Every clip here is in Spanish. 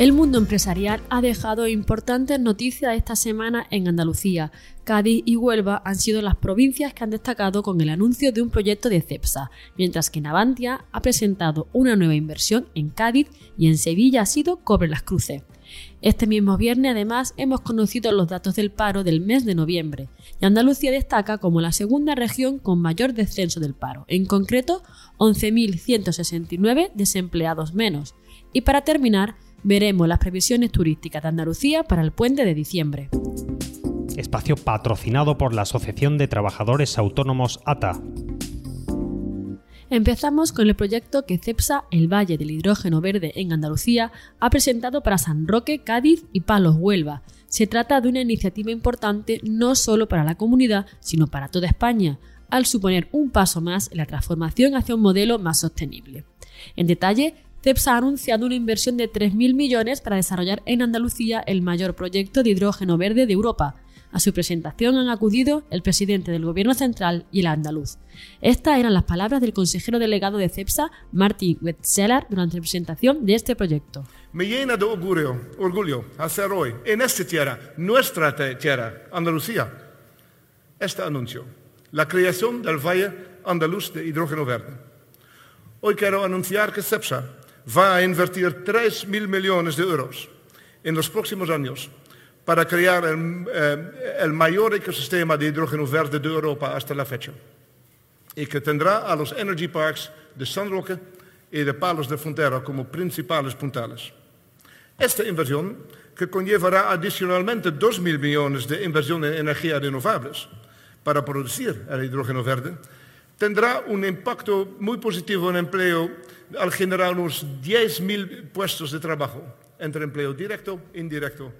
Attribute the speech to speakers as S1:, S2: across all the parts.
S1: El mundo empresarial ha dejado importantes noticias esta semana en Andalucía. Cádiz y Huelva han sido las provincias que han destacado con el anuncio de un proyecto de CEPSA, mientras que Navantia ha presentado una nueva inversión en Cádiz y en Sevilla ha sido Cobre las Cruces. Este mismo viernes, además, hemos conocido los datos del paro del mes de noviembre, y Andalucía destaca como la segunda región con mayor descenso del paro, en concreto 11.169 desempleados menos. Y para terminar, veremos las previsiones turísticas de Andalucía para el puente de diciembre.
S2: Espacio patrocinado por la Asociación de Trabajadores Autónomos ATA.
S1: Empezamos con el proyecto que CEPSA, el Valle del Hidrógeno Verde en Andalucía, ha presentado para San Roque, Cádiz y Palos, Huelva. Se trata de una iniciativa importante no solo para la comunidad, sino para toda España, al suponer un paso más en la transformación hacia un modelo más sostenible. En detalle, CEPSA ha anunciado una inversión de 3.000 millones para desarrollar en Andalucía el mayor proyecto de hidrógeno verde de Europa. A su presentación han acudido el presidente del Gobierno Central y el andaluz. Estas eran las palabras del consejero delegado de CEPSA, Martin Wetzeler, durante la presentación de este proyecto.
S3: Me llena de orgullo, orgullo hacer hoy, en esta tierra, nuestra tierra, Andalucía, este anuncio, la creación del Valle Andaluz de Hidrógeno Verde. Hoy quiero anunciar que CEPSA va a invertir 3.000 millones de euros en los próximos años para crear el, eh, el, mayor ecosistema de hidrógeno verde de Europa hasta la fecha y que tendrá a los Energy Parks de San Roque y de Palos de Frontera como principales puntales. Esta inversión, que conllevará adicionalmente 2.000 millones de inversión en energías renovables para producir el hidrógeno verde, tendrá un impacto muy positivo en empleo al generar unos 10.000 puestos de trabajo entre empleo directo, indirecto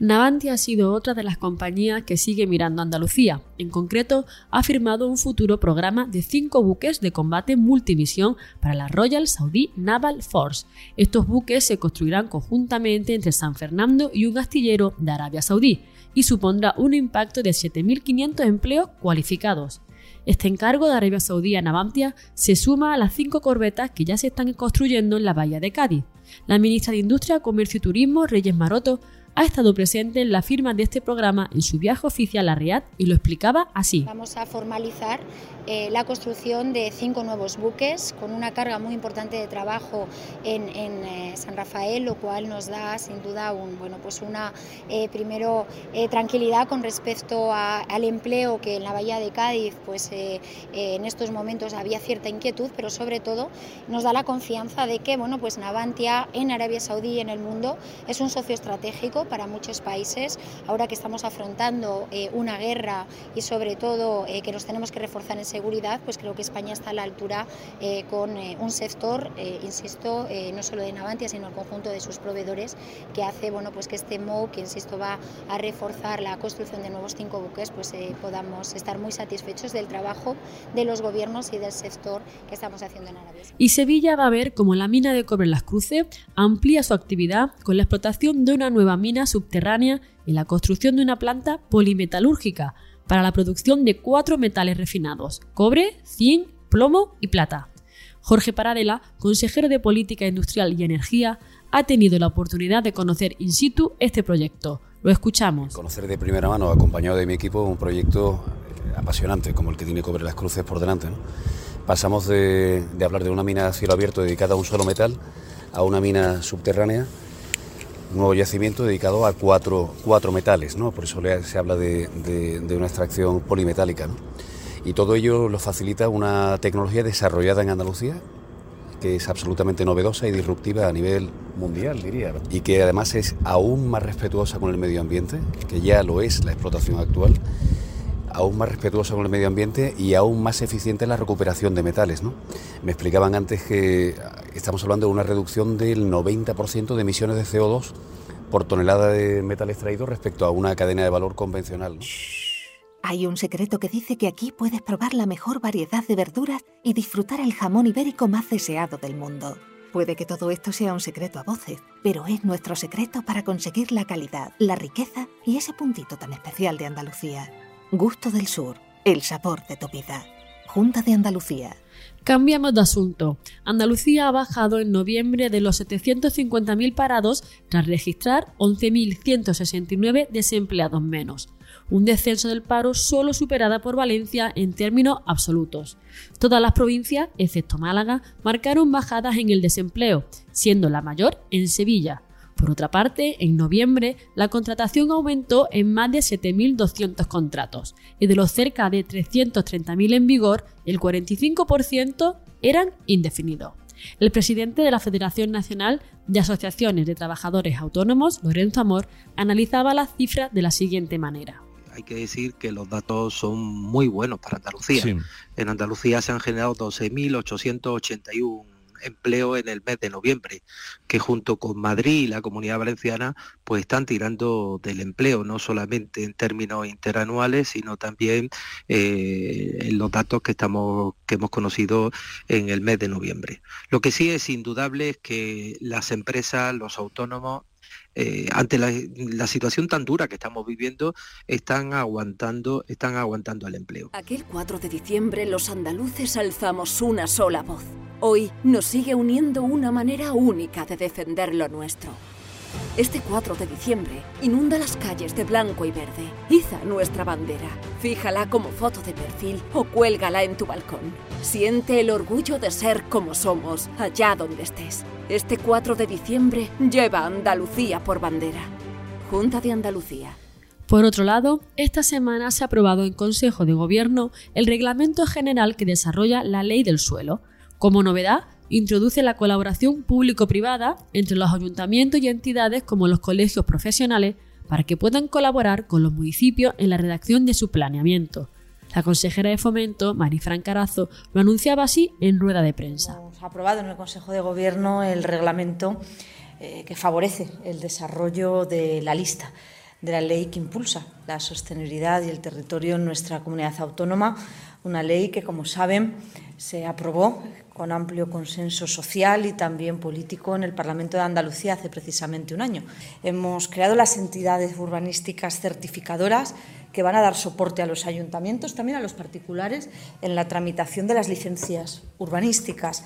S1: Navanti ha sido otra de las compañías que sigue mirando Andalucía. En concreto, ha firmado un futuro programa de cinco buques de combate multimisión para la Royal Saudi Naval Force. Estos buques se construirán conjuntamente entre San Fernando y un astillero de Arabia Saudí y supondrá un impacto de 7.500 empleos cualificados. Este encargo de Arabia Saudí a Navantia se suma a las cinco corbetas que ya se están construyendo en la bahía de Cádiz. La ministra de Industria, Comercio y Turismo, Reyes Maroto, ha estado presente en la firma de este programa en su viaje oficial a Riad y lo explicaba así.
S4: Vamos a formalizar eh, la construcción de cinco nuevos buques con una carga muy importante de trabajo en, eh, San Rafael, lo cual nos da sin duda un, bueno, pues una eh, primero tranquilidad con respecto al empleo que en la bahía de Cádiz pues, en estos momentos había cierta inquietud, pero sobre todo nos da la confianza de que bueno, pues Navantia en Arabia Saudí y en el mundo es un socio estratégico para muchos países, ahora que estamos afrontando eh, una guerra y sobre todo eh, que nos tenemos que reforzar en seguridad, pues creo que España está a la altura eh, con un sector, insisto, no solo de Navantia, sino el conjunto de sus proveedores, que hace bueno, pues que este MOU, que insisto va a reforzar la construcción de nuevos cinco buques, pues podamos estar muy satisfechos del trabajo de los gobiernos y del sector que estamos haciendo en Arabia.
S1: Y Sevilla va a ver cómo la mina de cobre Las Cruces amplía su actividad con la explotación de una nueva mina subterránea y la construcción de una planta polimetalúrgica para la producción de cuatro metales refinados, cobre, zinc, plomo y plata. Jorge Paradela, consejero de Política Industrial y Energía, ha tenido la oportunidad de conocer in situ este proyecto. Lo escuchamos.
S5: Conocer de primera mano, acompañado de mi equipo, un proyecto eh, apasionante como el que tiene Cobre Las Cruces por delante. Pasamos de, de hablar de una mina a cielo abierto dedicada a un solo metal a una mina subterránea nuevo yacimiento dedicado a cuatro, cuatro metales, ¿no? por eso se habla de, una extracción polimetálica. Y todo ello lo facilita una tecnología desarrollada en Andalucía, que es absolutamente novedosa y disruptiva a nivel mundial, diría, y que además es aún más respetuosa con el medio ambiente, que ya lo es la explotación actual, aún más respetuosa con el medio ambiente y aún más eficiente en la recuperación de metales. ¿no? Me explicaban antes que estamos hablando de una reducción del 90% de emisiones de CO2 por tonelada de metal extraído respecto a una cadena de valor convencional.
S6: Hay un secreto que dice que aquí puedes probar la mejor variedad de verduras y disfrutar el jamón ibérico más deseado del mundo. Puede que todo esto sea un secreto a voces, pero es nuestro secreto para conseguir la calidad, la riqueza y ese puntito tan especial de Andalucía. Gusto del Sur, el sabor de tu vida. Junta de Andalucía.
S1: Cambiamos de asunto. Andalucía ha bajado en noviembre de los 750.000 parados tras registrar 11.169 desempleados menos un descenso del paro solo superada por Valencia en términos absolutos. Todas las provincias, excepto Málaga, marcaron bajadas en el desempleo, siendo la mayor en Sevilla. Por otra parte, en noviembre, la contratación aumentó en más de 7.200 contratos, y de los cerca de 330.000 en vigor, el 45% eran indefinidos. El presidente de la Federación Nacional de Asociaciones de Trabajadores Autónomos, Lorenzo Amor, analizaba las cifras de la siguiente manera
S7: hay que decir que los datos son muy buenos para Andalucía. En Andalucía se han generado 12.881 empleos en el mes de noviembre, que junto con Madrid y la Comunidad Valenciana pues están tirando del empleo, no solamente en términos interanuales, sino también eh, en los datos que, estamos, que hemos conocido en el mes de noviembre. Lo que sí es indudable es que las empresas, los autónomos, eh, ante la, situación tan dura que estamos viviendo, están aguantando, están aguantando el empleo.
S8: Aquel 4 de diciembre los andaluces alzamos una sola voz. Hoy nos sigue uniendo una manera única de defender lo nuestro. Este 4 de diciembre, inunda las calles de blanco y verde. Iza nuestra bandera. Fíjala como foto de perfil o cuélgala en tu balcón. Siente el orgullo de ser como somos, allá donde estés. Este 4 de diciembre lleva Andalucía por bandera. Junta de Andalucía.
S1: Por otro lado, esta semana se ha aprobado en Consejo de Gobierno el Reglamento General que desarrolla la Ley del Suelo. Como novedad, introduce la colaboración público-privada entre los ayuntamientos y entidades como los colegios profesionales para que puedan colaborar con los municipios en la redacción de su planeamiento. La consejera de Fomento, Marifran Carazo, lo anunciaba así en rueda de prensa.
S9: Hemos aprobado en el Consejo de Gobierno el reglamento eh, que favorece el desarrollo de la lista de la ley que impulsa la sostenibilidad y el territorio en nuestra comunidad autónoma, una ley que, como saben, se aprobó con amplio consenso social y también político en el Parlamento de Andalucía hace precisamente un año. Hemos creado las entidades urbanísticas certificadoras que van a dar soporte a los ayuntamientos, también a los particulares, en la tramitación de las licencias urbanísticas.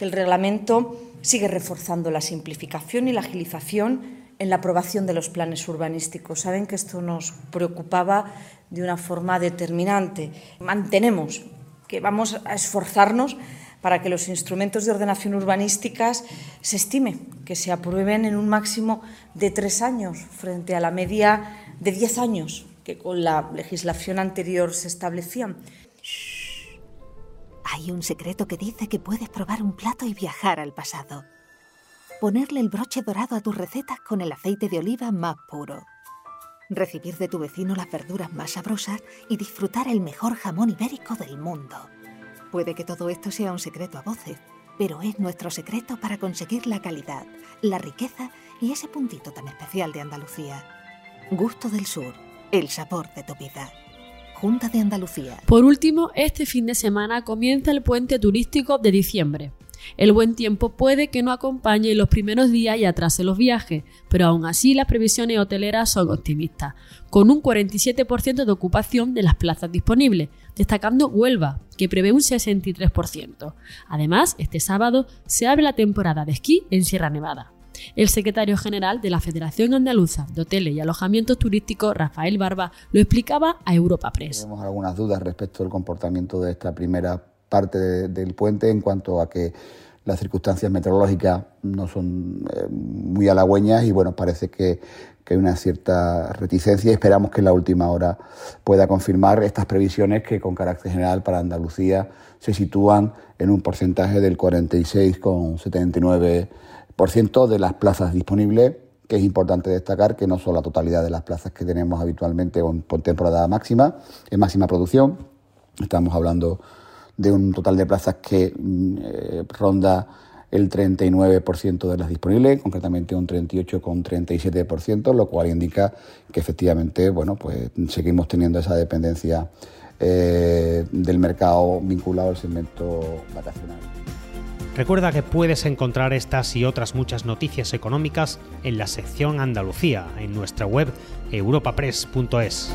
S9: El reglamento sigue reforzando la simplificación y la agilización en la aprobación de los planes urbanísticos. Saben que esto nos preocupaba de una forma determinante. Mantenemos que vamos a esforzarnos para que los instrumentos de ordenación urbanísticas se estime que se aprueben en un máximo de tres años frente a la media de diez años que con la legislación anterior se establecían.
S6: Hay un secreto que dice que puedes probar un plato y viajar al pasado. Ponerle el broche dorado a tus recetas con el aceite de oliva más puro. Recibir de tu vecino las verduras más sabrosas y disfrutar el mejor jamón ibérico del mundo. Puede que todo esto sea un secreto a voces, pero es nuestro secreto para conseguir la calidad, la riqueza y ese puntito tan especial de Andalucía. Gusto del Sur, el sabor de tu vida. Junta de Andalucía.
S1: Por último, este fin de semana comienza el puente turístico de diciembre. El buen tiempo puede que no acompañe los primeros días y atrase los viajes, pero aún así las previsiones hoteleras son optimistas, con un 47% de ocupación de las plazas disponibles, destacando Huelva, que prevé un 63%. Además, este sábado se abre la temporada de esquí en Sierra Nevada. El secretario general de la Federación Andaluza de Hoteles y Alojamientos Turísticos, Rafael Barba, lo explicaba a Europa Press.
S10: Tenemos algunas dudas respecto al comportamiento de esta primera parte del puente en cuanto a que las circunstancias meteorológicas no son eh, muy halagüeñas y bueno, parece que, hay una cierta reticencia y esperamos que en la última hora pueda confirmar estas previsiones que con carácter general para Andalucía se sitúan en un porcentaje del 46,79% de las plazas disponibles que es importante destacar que no son la totalidad de las plazas que tenemos habitualmente en temporada máxima, en máxima producción. Estamos hablando de un total de plazas que mm, eh, ronda el 39% de las disponibles, concretamente un 38,37%, lo cual indica que efectivamente, bueno, pues seguimos teniendo esa dependencia eh, del mercado vinculado al segmento vacacional.
S2: Recuerda que puedes encontrar estas y otras muchas noticias económicas en la sección Andalucía, en nuestra web europapress.es.